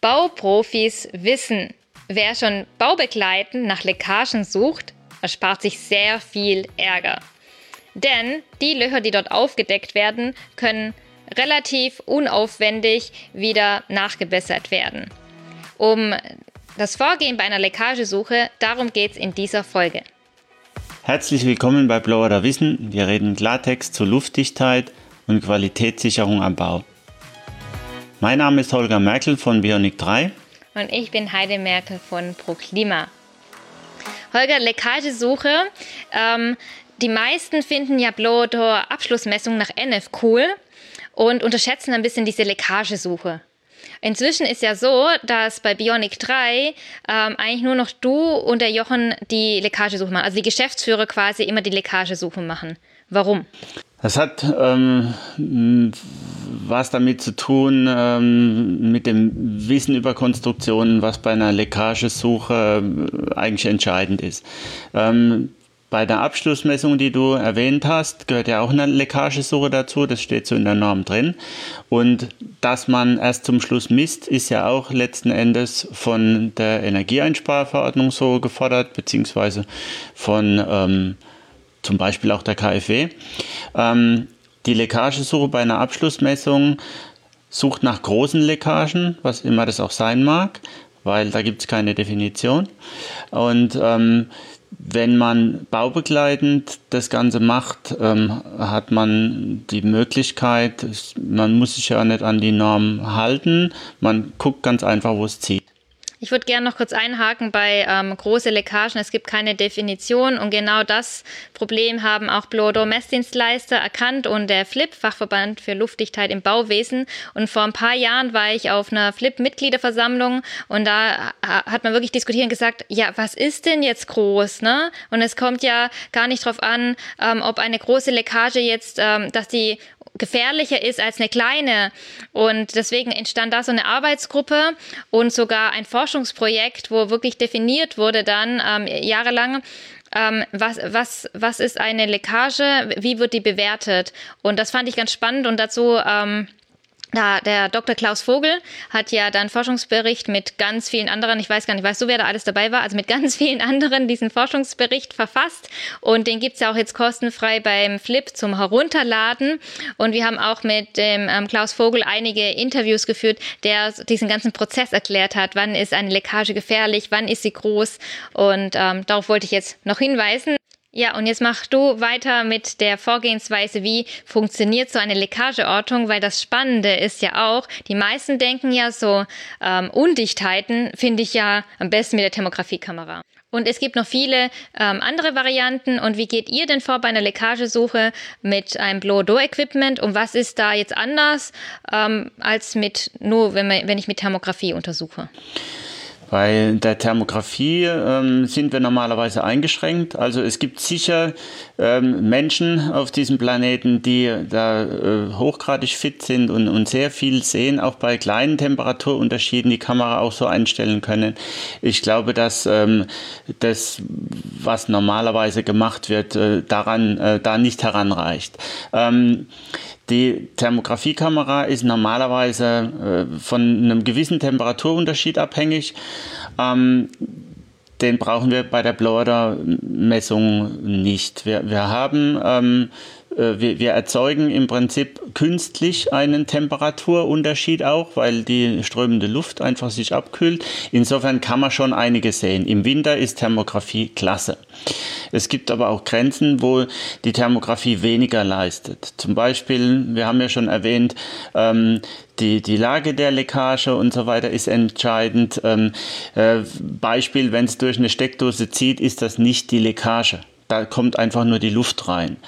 Bauprofis wissen, wer schon baubegleitend nach Leckagen sucht, erspart sich sehr viel Ärger. Denn die Löcher, die dort aufgedeckt werden, können relativ unaufwendig wieder nachgebessert werden. Um das Vorgehen bei einer Leckagesuche, darum geht es in dieser Folge. Herzlich willkommen bei Blower Wissen. Wir reden Klartext zur Luftdichtheit und Qualitätssicherung am Bau. Mein Name ist Holger Merkel von Bionic 3. Und ich bin Heide Merkel von ProKlima. Holger, Leckagesuche. Ähm, die meisten finden ja Blower Abschlussmessung nach NF cool und unterschätzen ein bisschen diese Leckagesuche. Inzwischen ist ja so, dass bei Bionic 3 ähm, eigentlich nur noch du und der Jochen die Leckagesuche machen. Also die Geschäftsführer quasi immer die Leckagesuche machen. Warum? Das hat ähm, was damit zu tun, ähm, mit dem Wissen über Konstruktionen, was bei einer Leckagesuche äh, eigentlich entscheidend ist. Ähm, bei der Abschlussmessung, die du erwähnt hast, gehört ja auch eine Leckagesuche dazu. Das steht so in der Norm drin. Und dass man erst zum Schluss misst, ist ja auch letzten Endes von der Energieeinsparverordnung so gefordert, beziehungsweise von ähm, zum Beispiel auch der KfW. Ähm, die Leckagesuche bei einer Abschlussmessung sucht nach großen Leckagen, was immer das auch sein mag, weil da gibt es keine Definition. Und ähm, wenn man baubegleitend das Ganze macht, ähm, hat man die Möglichkeit, man muss sich ja nicht an die Norm halten, man guckt ganz einfach, wo es zieht. Ich würde gerne noch kurz einhaken bei ähm, große Leckagen. Es gibt keine Definition und genau das Problem haben auch Blodo Messdienstleister erkannt und der FLIP, Fachverband für Luftdichtheit im Bauwesen. Und vor ein paar Jahren war ich auf einer FLIP-Mitgliederversammlung und da hat man wirklich diskutiert und gesagt, ja, was ist denn jetzt groß? Ne? Und es kommt ja gar nicht darauf an, ähm, ob eine große Leckage jetzt, ähm, dass die gefährlicher ist als eine kleine. Und deswegen entstand da so eine Arbeitsgruppe und sogar ein Forschungsprojekt, wo wirklich definiert wurde dann ähm, jahrelang, ähm, was, was, was ist eine Leckage, wie wird die bewertet. Und das fand ich ganz spannend und dazu ähm, da, der Dr. Klaus Vogel hat ja dann Forschungsbericht mit ganz vielen anderen, ich weiß gar nicht, weißt du, wer da alles dabei war, also mit ganz vielen anderen diesen Forschungsbericht verfasst. Und den gibt's ja auch jetzt kostenfrei beim Flip zum Herunterladen. Und wir haben auch mit dem ähm, Klaus Vogel einige Interviews geführt, der diesen ganzen Prozess erklärt hat, wann ist eine Leckage gefährlich, wann ist sie groß? Und ähm, darauf wollte ich jetzt noch hinweisen. Ja, und jetzt mach du weiter mit der Vorgehensweise, wie funktioniert so eine Leckageortung, weil das Spannende ist ja auch, die meisten denken ja so, ähm, Undichtheiten finde ich ja am besten mit der Thermografiekamera. Und es gibt noch viele ähm, andere Varianten. Und wie geht ihr denn vor bei einer Leckagesuche mit einem Blow-Door-Equipment? Und was ist da jetzt anders ähm, als mit nur, wenn, man, wenn ich mit Thermografie untersuche? Bei der Thermografie ähm, sind wir normalerweise eingeschränkt. Also es gibt sicher ähm, Menschen auf diesem Planeten, die da äh, hochgradig fit sind und, und sehr viel sehen, auch bei kleinen Temperaturunterschieden die Kamera auch so einstellen können. Ich glaube, dass ähm, das, was normalerweise gemacht wird, äh, daran äh, da nicht heranreicht. Die Thermografiekamera ist normalerweise äh, von einem gewissen Temperaturunterschied abhängig. Ähm, den brauchen wir bei der Blower-Messung nicht. Wir, wir haben ähm, äh, wir, wir, erzeugen im Prinzip künstlich einen Temperaturunterschied auch, weil die strömende Luft einfach sich abkühlt. Insofern kann man schon einiges sehen. Im Winter ist Thermografie klasse. Es gibt aber auch Grenzen, wo die Thermografie weniger leistet. Zum Beispiel, wir haben ja schon erwähnt, ähm, die, die Lage der Leckage und so weiter ist entscheidend. Ähm, äh, Beispiel, wenn es durch eine Steckdose zieht, ist das nicht die Leckage. Da kommt einfach nur die Luft rein.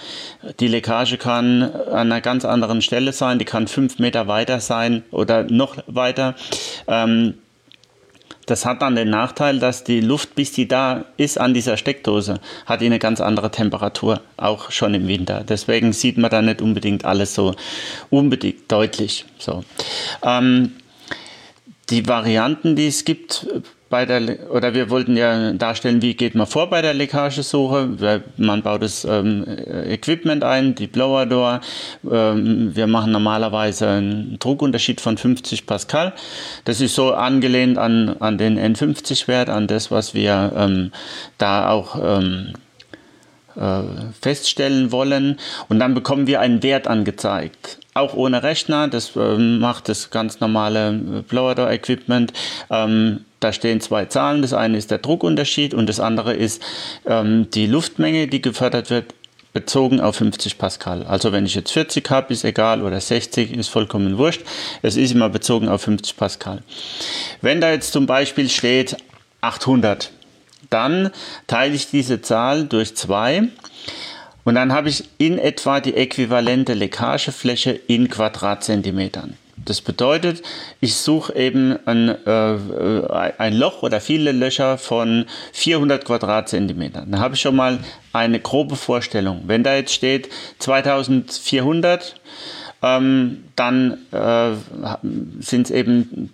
Die Leckage kann an einer ganz anderen Stelle sein, die kann fünf Meter weiter sein oder noch weiter. Ähm, das hat dann den Nachteil, dass die Luft, bis die da ist an dieser Steckdose, hat eine ganz andere Temperatur, auch schon im Winter. Deswegen sieht man da nicht unbedingt alles so unbedingt deutlich. So. Ähm, die Varianten, die es gibt bei der, oder wir wollten ja darstellen, wie geht man vor bei der Leckagesuche. Man baut das ähm, Equipment ein, die Blower Door. Ähm, wir machen normalerweise einen Druckunterschied von 50 Pascal. Das ist so angelehnt an, an den N50-Wert, an das, was wir ähm, da auch ähm, äh, feststellen wollen. Und dann bekommen wir einen Wert angezeigt auch ohne Rechner. Das äh, macht das ganz normale Blower Door Equipment. Ähm, da stehen zwei Zahlen. Das eine ist der Druckunterschied und das andere ist ähm, die Luftmenge, die gefördert wird, bezogen auf 50 Pascal. Also wenn ich jetzt 40 habe, ist egal, oder 60, ist vollkommen wurscht. Es ist immer bezogen auf 50 Pascal. Wenn da jetzt zum Beispiel steht 800, dann teile ich diese Zahl durch zwei und dann habe ich in etwa die äquivalente Leckagefläche in Quadratzentimetern. Das bedeutet, ich suche eben ein, äh, ein, Loch oder viele Löcher von 400 Quadratzentimetern. Da habe ich schon mal eine grobe Vorstellung. Wenn da jetzt steht 2400, ähm, dann äh, sind es eben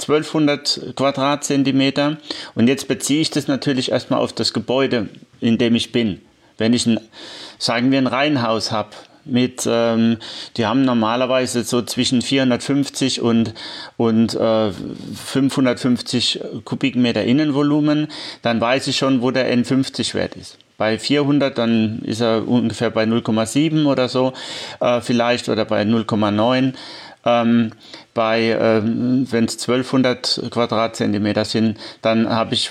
1200 Quadratzentimeter. Und jetzt beziehe ich das natürlich erstmal auf das Gebäude, in dem ich bin. Wenn ich ein, sagen wir, ein Reihenhaus habe, mit, ähm, die haben normalerweise so zwischen 450 und, und äh, 550 Kubikmeter Innenvolumen, dann weiß ich schon, wo der N50-Wert ist. Bei 400, dann ist er ungefähr bei 0,7 oder so, äh, vielleicht, oder bei 0,9. Ähm, bei, äh, wenn es 1200 Quadratzentimeter sind, dann habe ich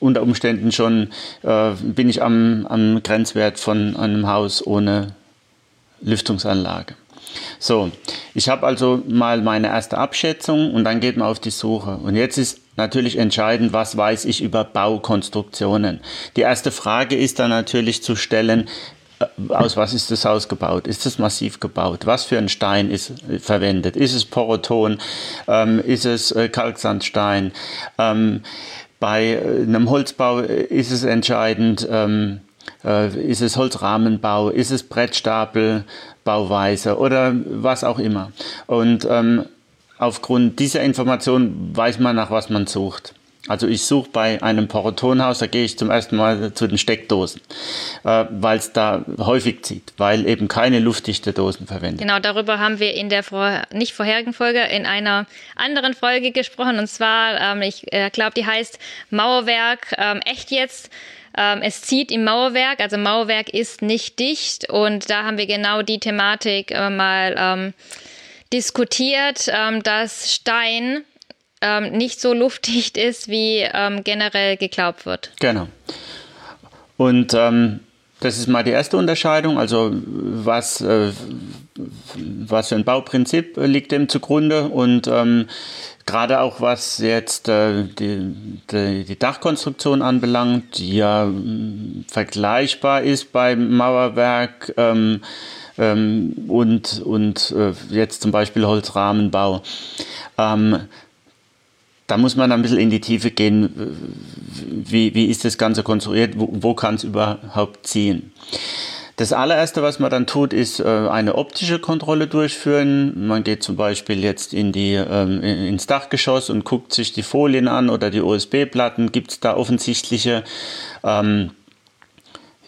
unter Umständen schon, äh, bin ich am, am Grenzwert von einem Haus ohne Lüftungsanlage. So, ich habe also mal meine erste Abschätzung und dann geht man auf die Suche. Und jetzt ist natürlich entscheidend, was weiß ich über Baukonstruktionen. Die erste Frage ist dann natürlich zu stellen, aus was ist das Haus gebaut? Ist es massiv gebaut? Was für ein Stein ist verwendet? Ist es Poroton? Ähm, ist es äh, Kalksandstein? Ähm, bei äh, einem Holzbau ist es entscheidend, ähm, äh, ist es Holzrahmenbau? Ist es Brettstapelbauweise oder was auch immer? Und ähm, aufgrund dieser Information weiß man, nach was man sucht. Also ich suche bei einem Porotonhaus, da gehe ich zum ersten Mal zu den Steckdosen, äh, weil es da häufig zieht, weil eben keine luftdichte Dosen verwendet. Genau, darüber haben wir in der vor, nicht vorherigen Folge, in einer anderen Folge gesprochen. Und zwar, ähm, ich äh, glaube, die heißt Mauerwerk ähm, echt jetzt ähm, es zieht im Mauerwerk, also Mauerwerk ist nicht dicht und da haben wir genau die Thematik äh, mal ähm, diskutiert, ähm, dass Stein ähm, nicht so luftdicht ist, wie ähm, generell geglaubt wird. Genau. Und ähm, das ist mal die erste Unterscheidung. Also was, äh, was für ein Bauprinzip liegt dem zugrunde und ähm, gerade auch was jetzt äh, die, die, die, Dachkonstruktion anbelangt, die ja äh, vergleichbar ist beim Mauerwerk ähm, ähm, und, und äh, jetzt zum Beispiel Holzrahmenbau. Ähm, da muss man ein bisschen in die Tiefe gehen, wie, wie ist das Ganze konstruiert, wo, wo kann es überhaupt ziehen. Das allererste, was man dann tut, ist äh, eine optische Kontrolle durchführen. Man geht zum Beispiel jetzt in die, ähm, ins Dachgeschoss und guckt sich die Folien an oder die OSB-Platten. Gibt es da offensichtliche ähm,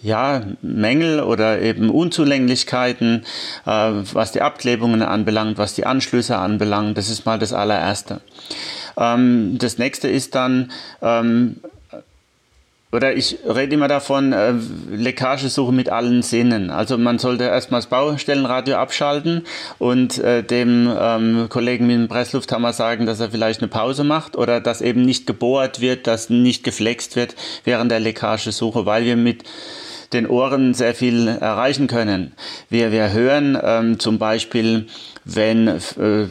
ja, Mängel oder eben Unzulänglichkeiten, äh, was die Abklebungen anbelangt, was die Anschlüsse anbelangt. Das ist mal das allererste. Ähm, das nächste ist dann, ähm, oder ich rede immer davon, äh, Leckagesuche mit allen Sinnen. Also man sollte erstmal das Baustellenradio abschalten und äh, dem ähm, Kollegen mit dem Presslufthammer sagen, dass er vielleicht eine Pause macht oder dass eben nicht gebohrt wird, dass nicht geflext wird während der Leckagesuche, weil wir mit den Ohren sehr viel erreichen können. Wir, wir hören ähm, zum Beispiel, wenn äh,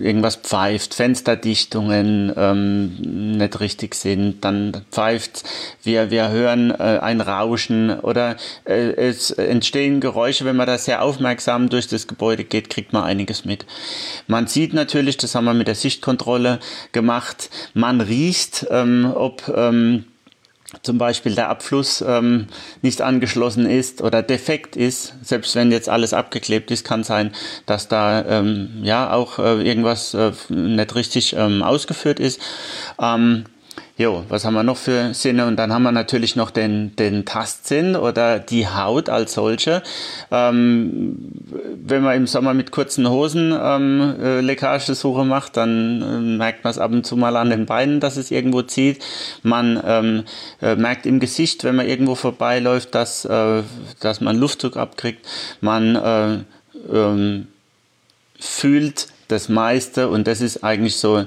irgendwas pfeift, Fensterdichtungen ähm, nicht richtig sind, dann pfeift wir, wir hören äh, ein Rauschen oder äh, es entstehen Geräusche, wenn man da sehr aufmerksam durch das Gebäude geht, kriegt man einiges mit. Man sieht natürlich, das haben wir mit der Sichtkontrolle gemacht, man riecht, ähm, ob ähm, zum Beispiel der Abfluss ähm, nicht angeschlossen ist oder defekt ist, selbst wenn jetzt alles abgeklebt ist, kann sein, dass da ähm, ja auch äh, irgendwas äh, nicht richtig ähm, ausgeführt ist. Ähm, Jo, was haben wir noch für Sinne? Und dann haben wir natürlich noch den, den Tastsinn oder die Haut als solche. Ähm, wenn man im Sommer mit kurzen Hosen ähm, äh, Leckagesuche macht, dann äh, merkt man es ab und zu mal an den Beinen, dass es irgendwo zieht. Man ähm, äh, merkt im Gesicht, wenn man irgendwo vorbeiläuft, dass, äh, dass man Luftzug abkriegt. Man äh, ähm, fühlt das meiste und das ist eigentlich so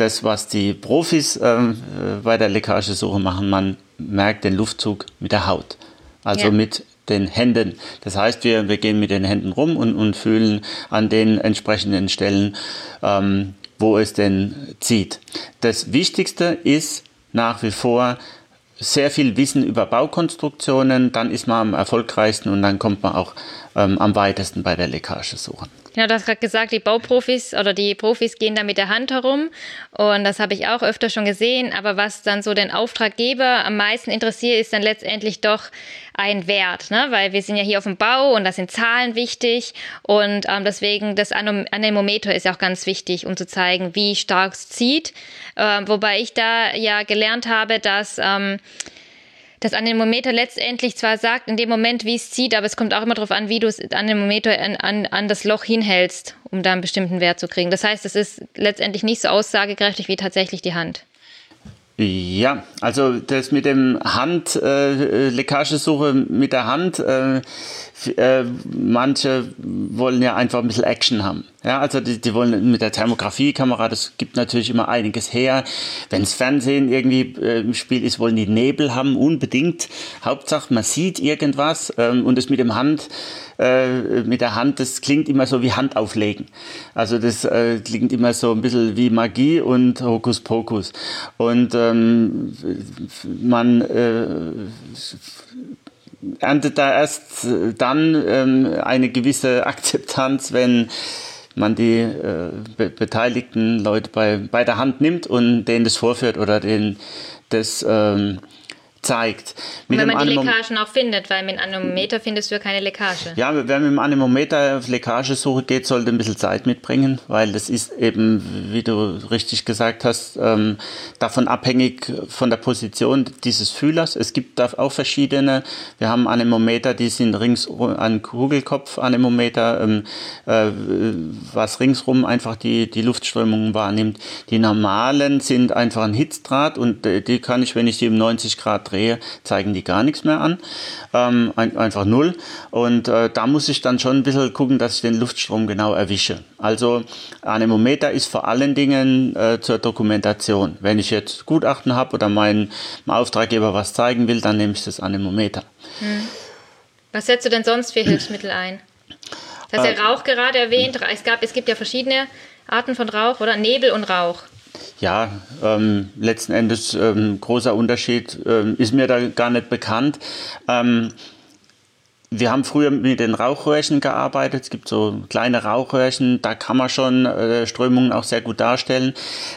das, was die Profis ähm, äh, bei der Leckagesuche machen. Man merkt den Luftzug mit der Haut, also ja. mit den Händen. Das heißt, wir, wir gehen mit den Händen rum und, und fühlen an den entsprechenden Stellen, ähm, wo es denn zieht. Das Wichtigste ist nach wie vor sehr viel Wissen über Baukonstruktionen, dann ist man am erfolgreichsten und dann kommt man auch ähm, am weitesten bei der Leckagesuche. Ja, du hast gerade gesagt, die Bauprofis oder die Profis gehen da mit der Hand herum und das habe ich auch öfter schon gesehen. Aber was dann so den Auftraggeber am meisten interessiert, ist dann letztendlich doch ein Wert, ne? weil wir sind ja hier auf dem Bau und da sind Zahlen wichtig und ähm, deswegen das Anemometer ist auch ganz wichtig, um zu zeigen, wie stark es zieht. Ähm, wobei ich da ja gelernt habe, dass ähm, das Anemometer letztendlich zwar sagt, in dem Moment, wie es zieht, aber es kommt auch immer darauf an, wie du das Anemometer an, an, an das Loch hinhältst, um da einen bestimmten Wert zu kriegen. Das heißt, es ist letztendlich nicht so aussagekräftig wie tatsächlich die Hand. Ja, also das mit dem Hand, äh, Leckagesuche mit der Hand, äh, äh, manche wollen ja einfach ein bisschen Action haben. Ja, also die, die wollen mit der Thermografiekamera, das gibt natürlich immer einiges her. Wenns Fernsehen irgendwie äh, im Spiel ist, wollen die Nebel haben, unbedingt. Hauptsache, man sieht irgendwas ähm, und das mit dem Hand, äh, mit der Hand, das klingt immer so wie Hand auflegen. Also das äh, klingt immer so ein bisschen wie Magie und Hokuspokus. Und ähm, man äh, erntet da erst dann ähm, eine gewisse Akzeptanz, wenn man die äh, be beteiligten Leute bei, bei der Hand nimmt und denen das vorführt oder denen das ähm, zeigt. Mit wenn man die Leckagen auch findet, weil mit einem Anemometer findest du ja keine Leckage. Ja, wer mit dem Anemometer auf Leckagesuche geht, sollte ein bisschen Zeit mitbringen, weil das ist eben, wie du richtig gesagt hast, ähm, davon abhängig von der Position dieses Fühlers. Es gibt da auch verschiedene. Wir haben Anemometer, die sind rings an Kugelkopf Anemometer, ähm, äh, was ringsrum einfach die, die Luftströmung wahrnimmt. Die normalen sind einfach ein Hitzdraht und äh, die kann ich, wenn ich die um 90 Grad drehe, zeigen die gar nichts mehr an. Ähm, ein, einfach null. Und äh, da muss ich dann schon ein bisschen gucken, dass ich den Luftstrom genau erwische. Also Anemometer ist vor allen Dingen äh, zur Dokumentation. Wenn ich jetzt Gutachten habe oder meinem Auftraggeber was zeigen will, dann nehme ich das Anemometer. Hm. Was setzt du denn sonst für Hilfsmittel ein? Du hast ja äh, Rauch gerade erwähnt. Es, gab, es gibt ja verschiedene Arten von Rauch, oder? Nebel und Rauch. Ja, ähm, letzten Endes ähm, großer Unterschied ähm, ist mir da gar nicht bekannt. Ähm, wir haben früher mit den Rauchröhrchen gearbeitet. Es gibt so kleine Rauchröhrchen, da kann man schon äh, Strömungen auch sehr gut darstellen.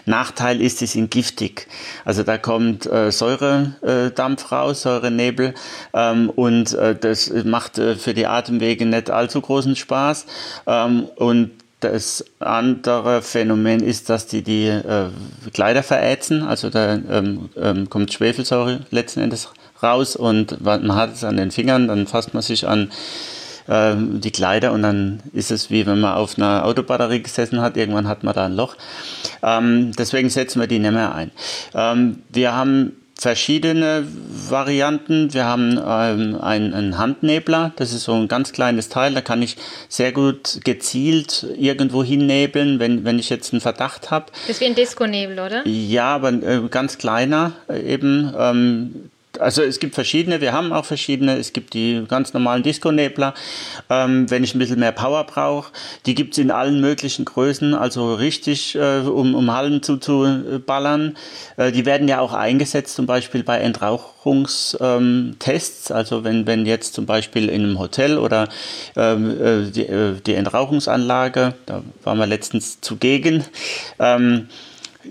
Nachteil ist, sie sind giftig. Also da kommt äh, Säuredampf äh, raus, Säurenebel ähm, und äh, das macht äh, für die Atemwege nicht allzu großen Spaß. Ähm, und das andere Phänomen ist, dass die die äh, Kleider verätzen. Also da ähm, ähm, kommt Schwefelsäure letzten Endes raus und man hat es an den Fingern, dann fasst man sich an äh, die Kleider und dann ist es wie wenn man auf einer Autobatterie gesessen hat. Irgendwann hat man da ein Loch. Ähm, deswegen setzen wir die nicht mehr ein. Ähm, wir haben verschiedene Varianten. Wir haben ähm, einen, einen, Handnebler, das ist so ein ganz kleines Teil, da kann ich sehr gut gezielt irgendwo hinnebeln, wenn, wenn ich jetzt einen Verdacht habe. Das ist wie ein Disco-Nebel, oder? Ja, aber äh, ganz kleiner eben. Ähm, also es gibt verschiedene, wir haben auch verschiedene. Es gibt die ganz normalen Disco-Nebler, ähm, wenn ich ein bisschen mehr Power brauche. Die gibt es in allen möglichen Größen, also richtig, äh, um, um Hallen zuzuballern. Äh, die werden ja auch eingesetzt, zum Beispiel bei Entrauchungstests. Also wenn, wenn jetzt zum Beispiel in einem Hotel oder ähm, äh, die, äh, die Entrauchungsanlage, da waren wir letztens zugegen, ähm,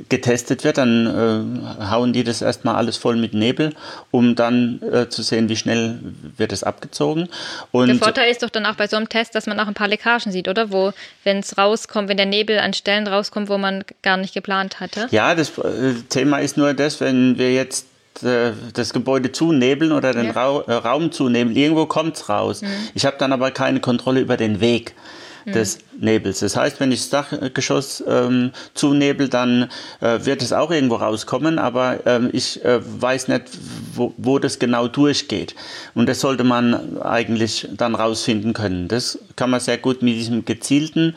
getestet wird, dann äh, hauen die das erstmal alles voll mit Nebel, um dann äh, zu sehen, wie schnell wird es abgezogen. Und der Vorteil ist doch dann auch bei so einem Test, dass man auch ein paar Leckagen sieht, oder? Wo, wenn es rauskommt, wenn der Nebel an Stellen rauskommt, wo man gar nicht geplant hatte. Ja, das äh, Thema ist nur das, wenn wir jetzt äh, das Gebäude zunebeln oder den ja. Ra äh, Raum zunebeln, irgendwo kommt es raus. Mhm. Ich habe dann aber keine Kontrolle über den Weg des Nebels. Das heißt, wenn ich das Dachgeschoss ähm, zunebel, dann äh, wird es auch irgendwo rauskommen, aber ähm, ich äh, weiß nicht, wo, wo das genau durchgeht. Und das sollte man eigentlich dann rausfinden können. Das kann man sehr gut mit diesem gezielten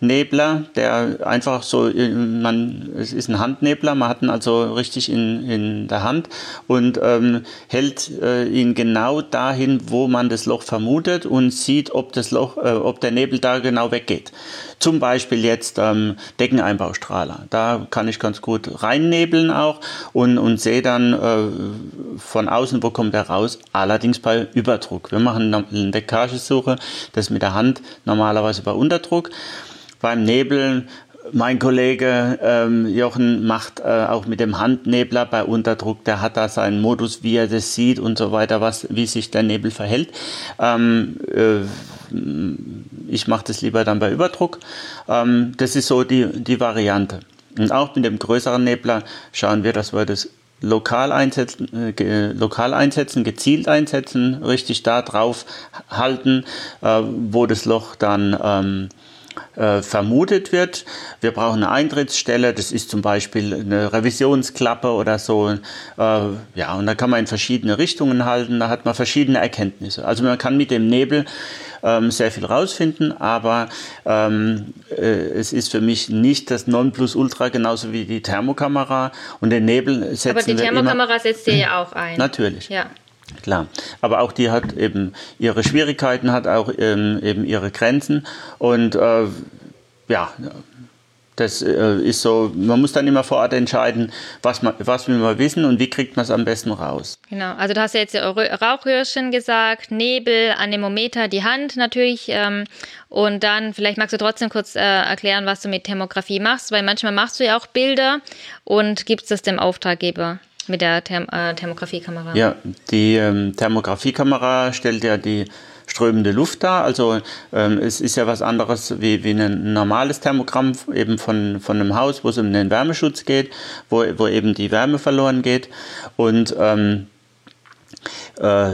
Nebler, der einfach so, man, es ist ein Handnebler, man hat ihn also richtig in, in der Hand und ähm, hält äh, ihn genau dahin, wo man das Loch vermutet und sieht, ob das Loch, äh, ob der Nebel da genau weggeht. Zum Beispiel jetzt ähm, Deckeneinbaustrahler. Da kann ich ganz gut reinnebeln auch und, und sehe dann äh, von außen, wo kommt er raus. Allerdings bei Überdruck. Wir machen eine Leckagesuche, das mit der Hand normalerweise bei Unterdruck beim Nebeln. Mein Kollege ähm, Jochen macht äh, auch mit dem Handnebler bei Unterdruck, der hat da seinen Modus, wie er das sieht und so weiter, was, wie sich der Nebel verhält. Ähm, äh, ich mache das lieber dann bei Überdruck. Ähm, das ist so die, die Variante. Und auch mit dem größeren Nebler schauen wir, dass wir das lokal einsetzen, äh, lokal einsetzen, gezielt einsetzen, richtig da drauf halten, äh, wo das Loch dann ähm, äh, vermutet wird. Wir brauchen eine Eintrittsstelle, das ist zum Beispiel eine Revisionsklappe oder so. Äh, ja, und da kann man in verschiedene Richtungen halten, da hat man verschiedene Erkenntnisse. Also man kann mit dem Nebel ähm, sehr viel rausfinden, aber ähm, äh, es ist für mich nicht das Nonplusultra, genauso wie die Thermokamera. Und den Nebel setzen Aber die Thermokamera setzt ihr ja auch ein. Natürlich. Ja. Klar, aber auch die hat eben ihre Schwierigkeiten, hat auch ähm, eben ihre Grenzen und äh, ja, das äh, ist so, man muss dann immer vor Ort entscheiden, was, man, was will man wissen und wie kriegt man es am besten raus. Genau, also du hast ja jetzt Rauchröhrchen gesagt, Nebel, Anemometer, die Hand natürlich. Ähm, und dann, vielleicht magst du trotzdem kurz äh, erklären, was du mit Thermografie machst, weil manchmal machst du ja auch Bilder und gibst es dem Auftraggeber mit der Therm äh, Thermografiekamera? Ja, die ähm, Thermografiekamera stellt ja die strömende Luft dar. Also ähm, es ist ja was anderes wie, wie ein normales Thermogramm eben von, von einem Haus, wo es um den Wärmeschutz geht, wo, wo eben die Wärme verloren geht. Und ähm, äh,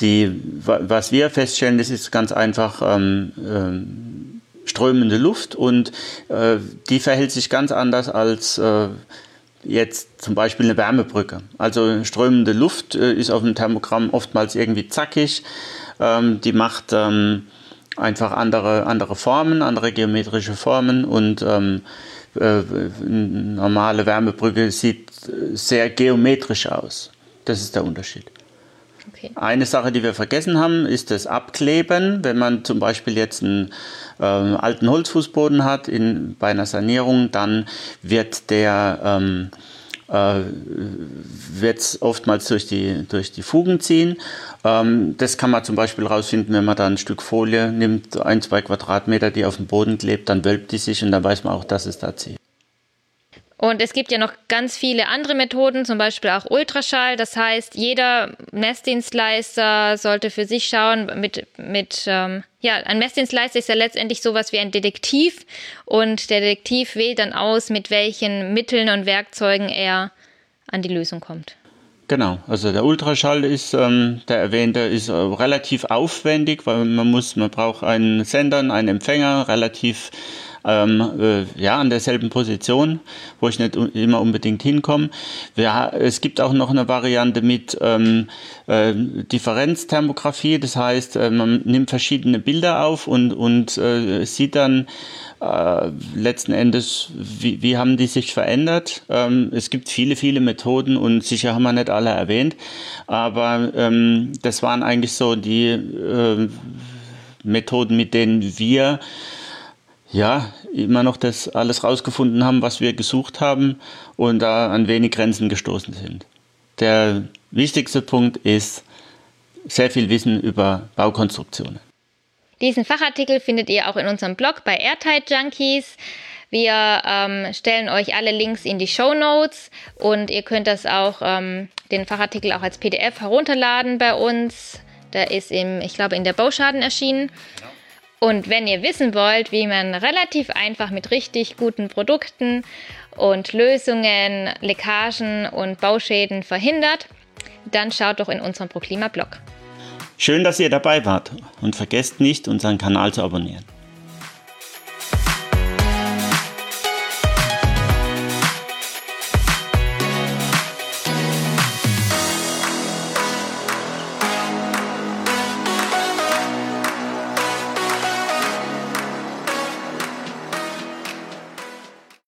die, was wir feststellen, das ist ganz einfach ähm, ähm, strömende Luft und äh, die verhält sich ganz anders als äh, jetzt zum Beispiel eine Wärmebrücke. Also strömende Luft äh, ist auf dem Thermogramm oftmals irgendwie zackig. Ähm, die macht ähm, einfach andere, andere Formen, andere geometrische Formen und ähm, äh, normale Wärmebrücke sieht sehr geometrisch aus. Das ist der Unterschied. Okay. Eine Sache, die wir vergessen haben, ist das Abkleben. Wenn man zum Beispiel jetzt einen äh, alten Holzfußboden hat in, bei einer Sanierung, dann wird der ähm, äh, wird oftmals durch die, durch die Fugen ziehen. Ähm, das kann man zum Beispiel rausfinden, wenn man da ein Stück Folie nimmt, ein, zwei Quadratmeter, die auf dem Boden klebt, dann wölbt die sich und dann weiß man auch, dass es da zieht. Und es gibt ja noch ganz viele andere Methoden, zum Beispiel auch Ultraschall. Das heißt, jeder Messdienstleister sollte für sich schauen, mit, mit ähm, ja, ein Messdienstleister ist ja letztendlich sowas wie ein Detektiv und der Detektiv wählt dann aus, mit welchen Mitteln und Werkzeugen er an die Lösung kommt. Genau, also der Ultraschall ist, ähm, der erwähnte, ist äh, relativ aufwendig, weil man muss, man braucht einen Sender, einen Empfänger, relativ ähm, äh, ja, an derselben Position, wo ich nicht immer unbedingt hinkomme. Wir, es gibt auch noch eine Variante mit ähm, äh, Differenzthermografie, das heißt, äh, man nimmt verschiedene Bilder auf und, und äh, sieht dann, äh, letzten Endes, wie, wie haben die sich verändert? Ähm, es gibt viele, viele Methoden und sicher haben wir nicht alle erwähnt, aber ähm, das waren eigentlich so die äh, Methoden, mit denen wir ja, immer noch das alles rausgefunden haben, was wir gesucht haben und da an wenig Grenzen gestoßen sind. Der wichtigste Punkt ist sehr viel Wissen über Baukonstruktionen. Diesen Fachartikel findet ihr auch in unserem Blog bei Airtight Junkies. Wir ähm, stellen euch alle Links in die Show Notes und ihr könnt das auch, ähm, den Fachartikel auch als PDF herunterladen bei uns. Der ist im, ich glaube, in der Bauschaden erschienen. Und wenn ihr wissen wollt, wie man relativ einfach mit richtig guten Produkten und Lösungen Leckagen und Bauschäden verhindert, dann schaut doch in unserem ProKlima-Blog. Schön, dass ihr dabei wart und vergesst nicht, unseren Kanal zu abonnieren.